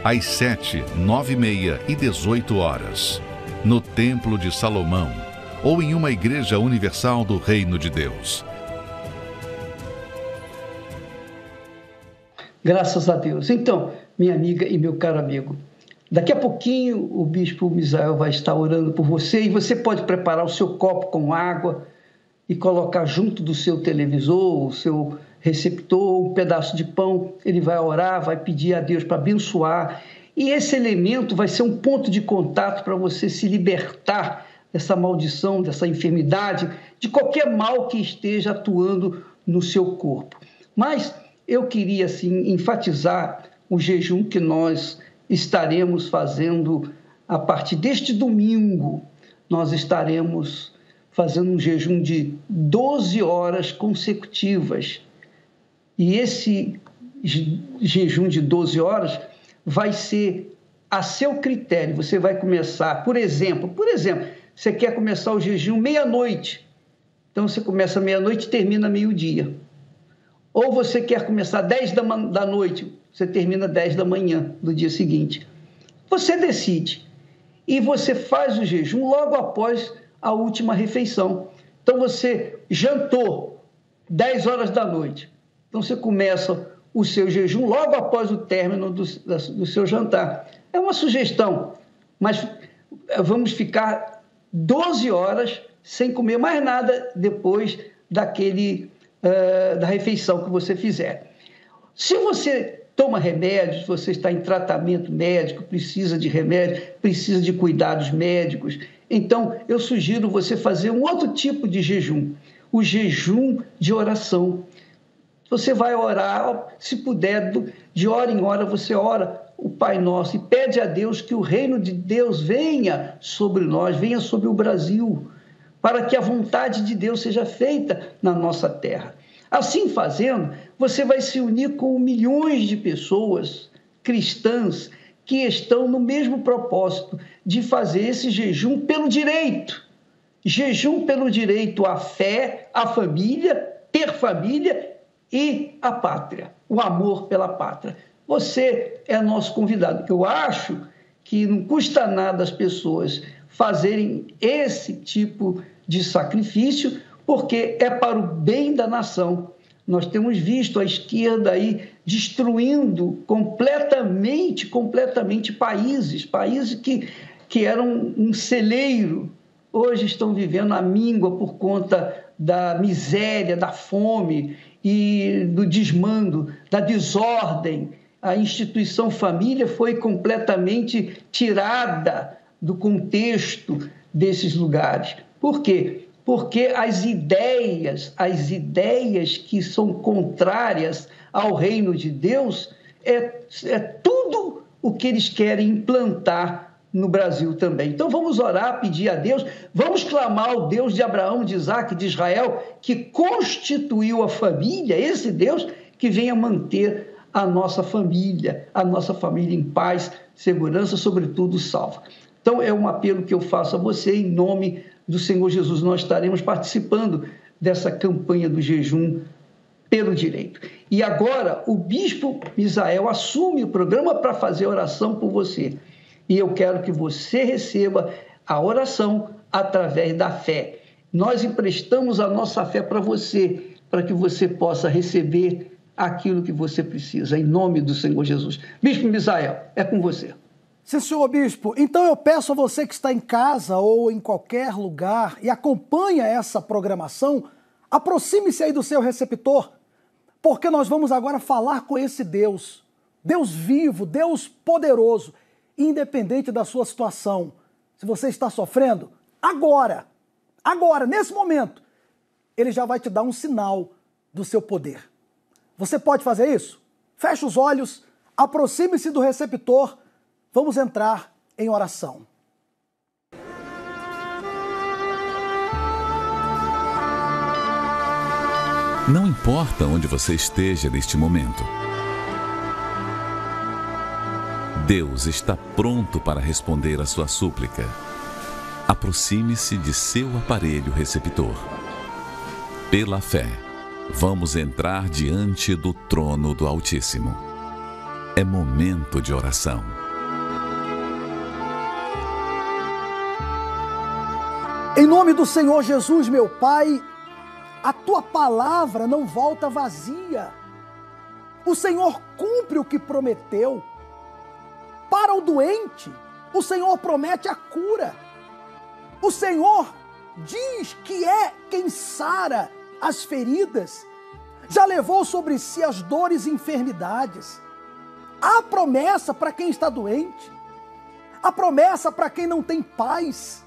Às 7, 9 e meia e 18 horas, no Templo de Salomão ou em uma igreja universal do Reino de Deus. Graças a Deus. Então, minha amiga e meu caro amigo, daqui a pouquinho o bispo Misael vai estar orando por você e você pode preparar o seu copo com água e colocar junto do seu televisor, o seu receptor, um pedaço de pão. Ele vai orar, vai pedir a Deus para abençoar. E esse elemento vai ser um ponto de contato para você se libertar dessa maldição, dessa enfermidade, de qualquer mal que esteja atuando no seu corpo. Mas eu queria assim enfatizar o jejum que nós estaremos fazendo a partir deste domingo. Nós estaremos fazendo um jejum de 12 horas consecutivas. E esse jejum de 12 horas vai ser a seu critério. Você vai começar, por exemplo, por exemplo, você quer começar o jejum meia-noite. Então você começa meia-noite e termina meio-dia. Ou você quer começar 10 da, da noite, você termina 10 da manhã do dia seguinte. Você decide. E você faz o jejum logo após a última refeição. Então você jantou 10 horas da noite. Então você começa o seu jejum logo após o término do, do seu jantar. É uma sugestão, mas eh, vamos ficar 12 horas sem comer mais nada depois daquele uh, da refeição que você fizer. Se você toma remédios, você está em tratamento médico, precisa de remédio, precisa de cuidados médicos, então eu sugiro você fazer um outro tipo de jejum, o jejum de oração. Você vai orar, se puder, de hora em hora você ora o Pai Nosso e pede a Deus que o reino de Deus venha sobre nós, venha sobre o Brasil, para que a vontade de Deus seja feita na nossa terra. Assim fazendo, você vai se unir com milhões de pessoas cristãs que estão no mesmo propósito de fazer esse jejum pelo direito. Jejum pelo direito à fé, à família, ter família e à pátria, o amor pela pátria. Você é nosso convidado. Eu acho que não custa nada as pessoas fazerem esse tipo de sacrifício, porque é para o bem da nação. Nós temos visto a esquerda aí destruindo completamente, completamente países, países que, que eram um celeiro, hoje estão vivendo a míngua por conta da miséria, da fome e do desmando, da desordem a instituição família foi completamente tirada do contexto desses lugares. Por quê? Porque as ideias, as ideias que são contrárias ao reino de Deus, é, é tudo o que eles querem implantar no Brasil também. Então vamos orar, pedir a Deus, vamos clamar ao Deus de Abraão, de Isaac, de Israel, que constituiu a família, esse Deus que venha manter a nossa família, a nossa família em paz, segurança, sobretudo salva. Então, é um apelo que eu faço a você em nome do Senhor Jesus. Nós estaremos participando dessa campanha do jejum pelo direito. E agora o bispo Misael assume o programa para fazer oração por você. E eu quero que você receba a oração através da fé. Nós emprestamos a nossa fé para você, para que você possa receber aquilo que você precisa, em nome do Senhor Jesus. Bispo Misael, é com você. Sim, senhor bispo. Então eu peço a você que está em casa ou em qualquer lugar e acompanha essa programação, aproxime-se aí do seu receptor, porque nós vamos agora falar com esse Deus, Deus vivo, Deus poderoso, independente da sua situação. Se você está sofrendo, agora, agora, nesse momento, ele já vai te dar um sinal do seu poder. Você pode fazer isso? Feche os olhos, aproxime-se do receptor Vamos entrar em oração. Não importa onde você esteja neste momento. Deus está pronto para responder a sua súplica. Aproxime-se de seu aparelho receptor. Pela fé, vamos entrar diante do trono do Altíssimo. É momento de oração. Em nome do Senhor Jesus, meu Pai, a tua palavra não volta vazia. O Senhor cumpre o que prometeu. Para o doente, o Senhor promete a cura. O Senhor diz que é quem sara as feridas, já levou sobre si as dores e enfermidades. Há promessa para quem está doente, há promessa para quem não tem paz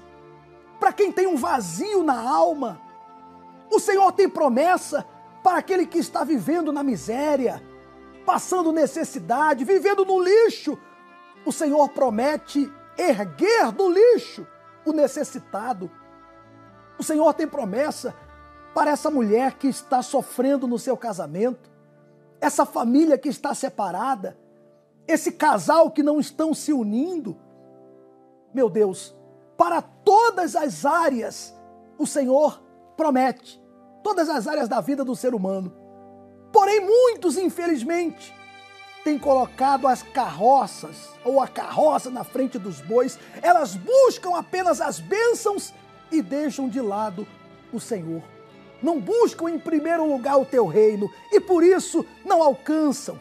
para quem tem um vazio na alma. O Senhor tem promessa para aquele que está vivendo na miséria, passando necessidade, vivendo no lixo. O Senhor promete erguer do lixo o necessitado. O Senhor tem promessa para essa mulher que está sofrendo no seu casamento, essa família que está separada, esse casal que não estão se unindo. Meu Deus, para todas as áreas, o Senhor promete, todas as áreas da vida do ser humano. Porém, muitos, infelizmente, têm colocado as carroças ou a carroça na frente dos bois, elas buscam apenas as bênçãos e deixam de lado o Senhor. Não buscam em primeiro lugar o teu reino e por isso não alcançam.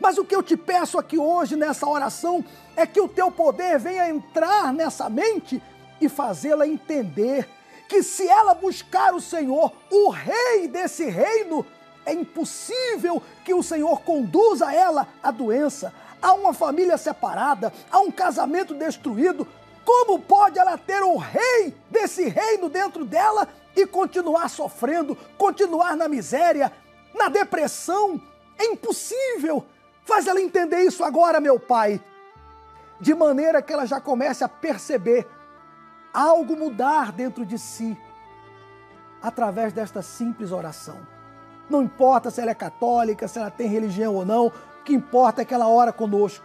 Mas o que eu te peço aqui hoje nessa oração é que o teu poder venha entrar nessa mente e fazê-la entender que se ela buscar o Senhor, o rei desse reino, é impossível que o Senhor conduza ela à doença, a uma família separada, a um casamento destruído. Como pode ela ter o rei desse reino dentro dela e continuar sofrendo, continuar na miséria, na depressão? É impossível. Faz ela entender isso agora, meu pai, de maneira que ela já comece a perceber algo mudar dentro de si através desta simples oração. Não importa se ela é católica, se ela tem religião ou não, o que importa é que ela ora conosco.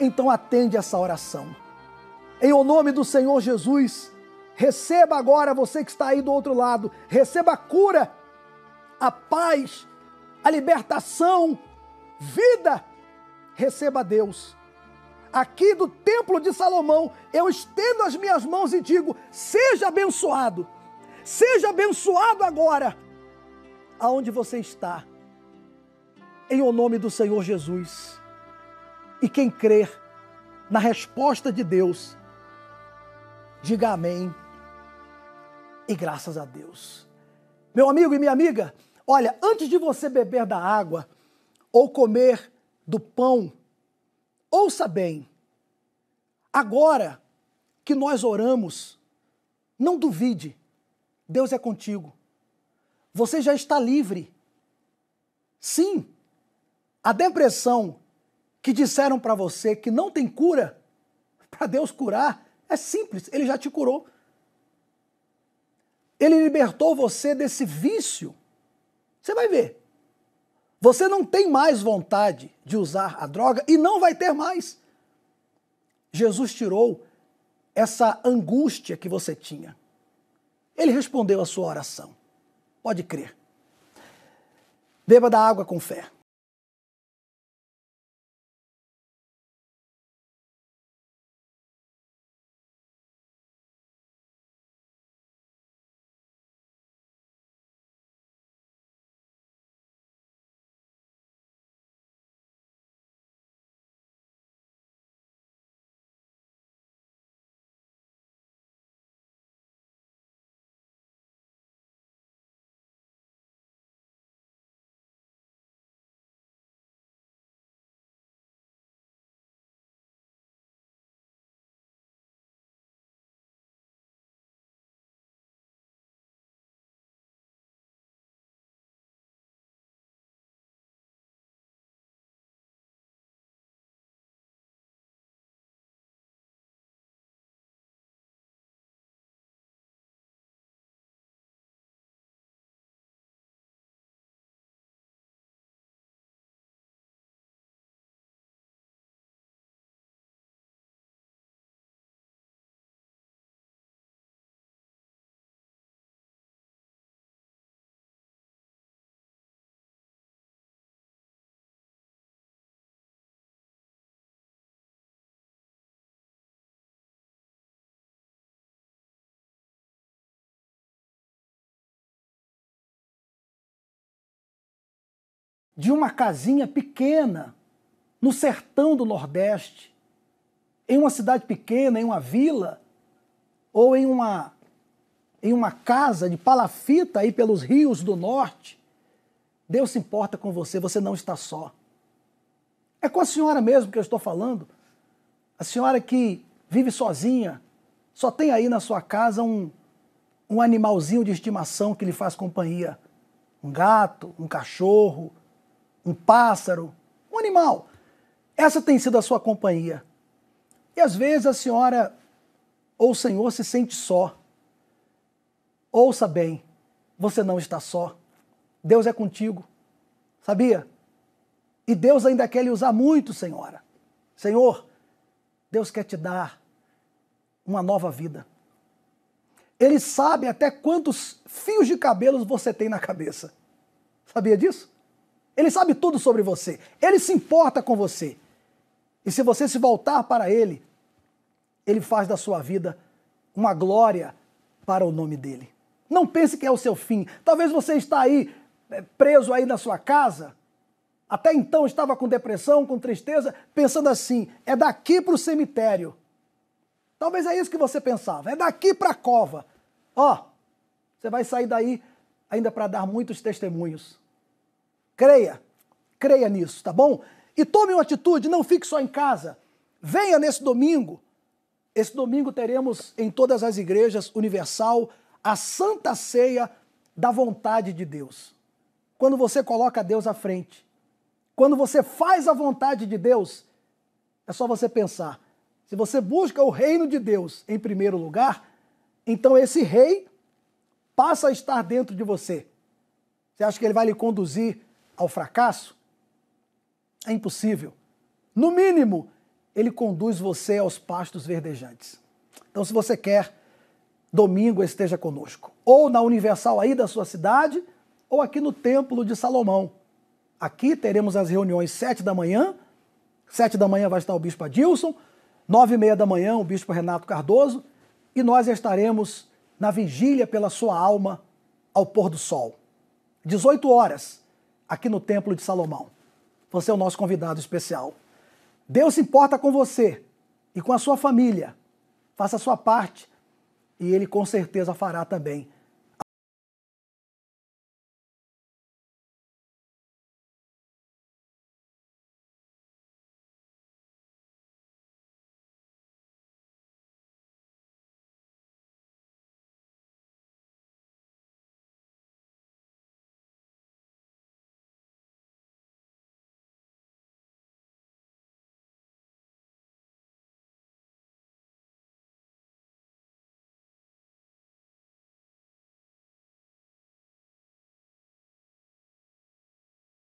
Então atende essa oração. Em o nome do Senhor Jesus, receba agora você que está aí do outro lado, receba a cura, a paz, a libertação, vida. Receba Deus aqui do Templo de Salomão, eu estendo as minhas mãos e digo: seja abençoado, seja abençoado agora, aonde você está, em o nome do Senhor Jesus. E quem crer na resposta de Deus, diga amém e graças a Deus. Meu amigo e minha amiga, olha, antes de você beber da água ou comer do pão Ouça bem, agora que nós oramos, não duvide, Deus é contigo. Você já está livre. Sim, a depressão que disseram para você que não tem cura, para Deus curar, é simples, Ele já te curou. Ele libertou você desse vício. Você vai ver. Você não tem mais vontade de usar a droga e não vai ter mais. Jesus tirou essa angústia que você tinha. Ele respondeu a sua oração. Pode crer. Beba da água com fé. De uma casinha pequena no sertão do Nordeste, em uma cidade pequena, em uma vila, ou em uma, em uma casa de palafita aí pelos rios do norte, Deus se importa com você, você não está só. É com a senhora mesmo que eu estou falando. A senhora que vive sozinha, só tem aí na sua casa um, um animalzinho de estimação que lhe faz companhia. Um gato, um cachorro, um pássaro, um animal. Essa tem sido a sua companhia. E às vezes a senhora ou o senhor se sente só. Ouça bem, você não está só. Deus é contigo. Sabia? E Deus ainda quer lhe usar muito, senhora. Senhor, Deus quer te dar uma nova vida. Ele sabe até quantos fios de cabelos você tem na cabeça. Sabia disso? Ele sabe tudo sobre você. Ele se importa com você. E se você se voltar para Ele, Ele faz da sua vida uma glória para o nome dEle. Não pense que é o seu fim. Talvez você está aí é, preso aí na sua casa. Até então estava com depressão, com tristeza, pensando assim: é daqui para o cemitério. Talvez é isso que você pensava. É daqui para a cova. Ó, você vai sair daí ainda para dar muitos testemunhos. Creia, creia nisso, tá bom? E tome uma atitude, não fique só em casa. Venha nesse domingo. Esse domingo teremos em todas as igrejas universal a Santa Ceia da vontade de Deus. Quando você coloca Deus à frente, quando você faz a vontade de Deus, é só você pensar. Se você busca o reino de Deus em primeiro lugar, então esse rei passa a estar dentro de você. Você acha que ele vai lhe conduzir ao fracasso? É impossível. No mínimo, ele conduz você aos pastos verdejantes. Então, se você quer, domingo esteja conosco. Ou na Universal aí da sua cidade, ou aqui no Templo de Salomão. Aqui teremos as reuniões sete da manhã. Sete da manhã vai estar o Bispo Adilson. Nove e meia da manhã, o Bispo Renato Cardoso. E nós estaremos na vigília pela sua alma ao pôr do sol. 18 horas, aqui no Templo de Salomão. Você é o nosso convidado especial. Deus se importa com você e com a sua família. Faça a sua parte e Ele com certeza fará também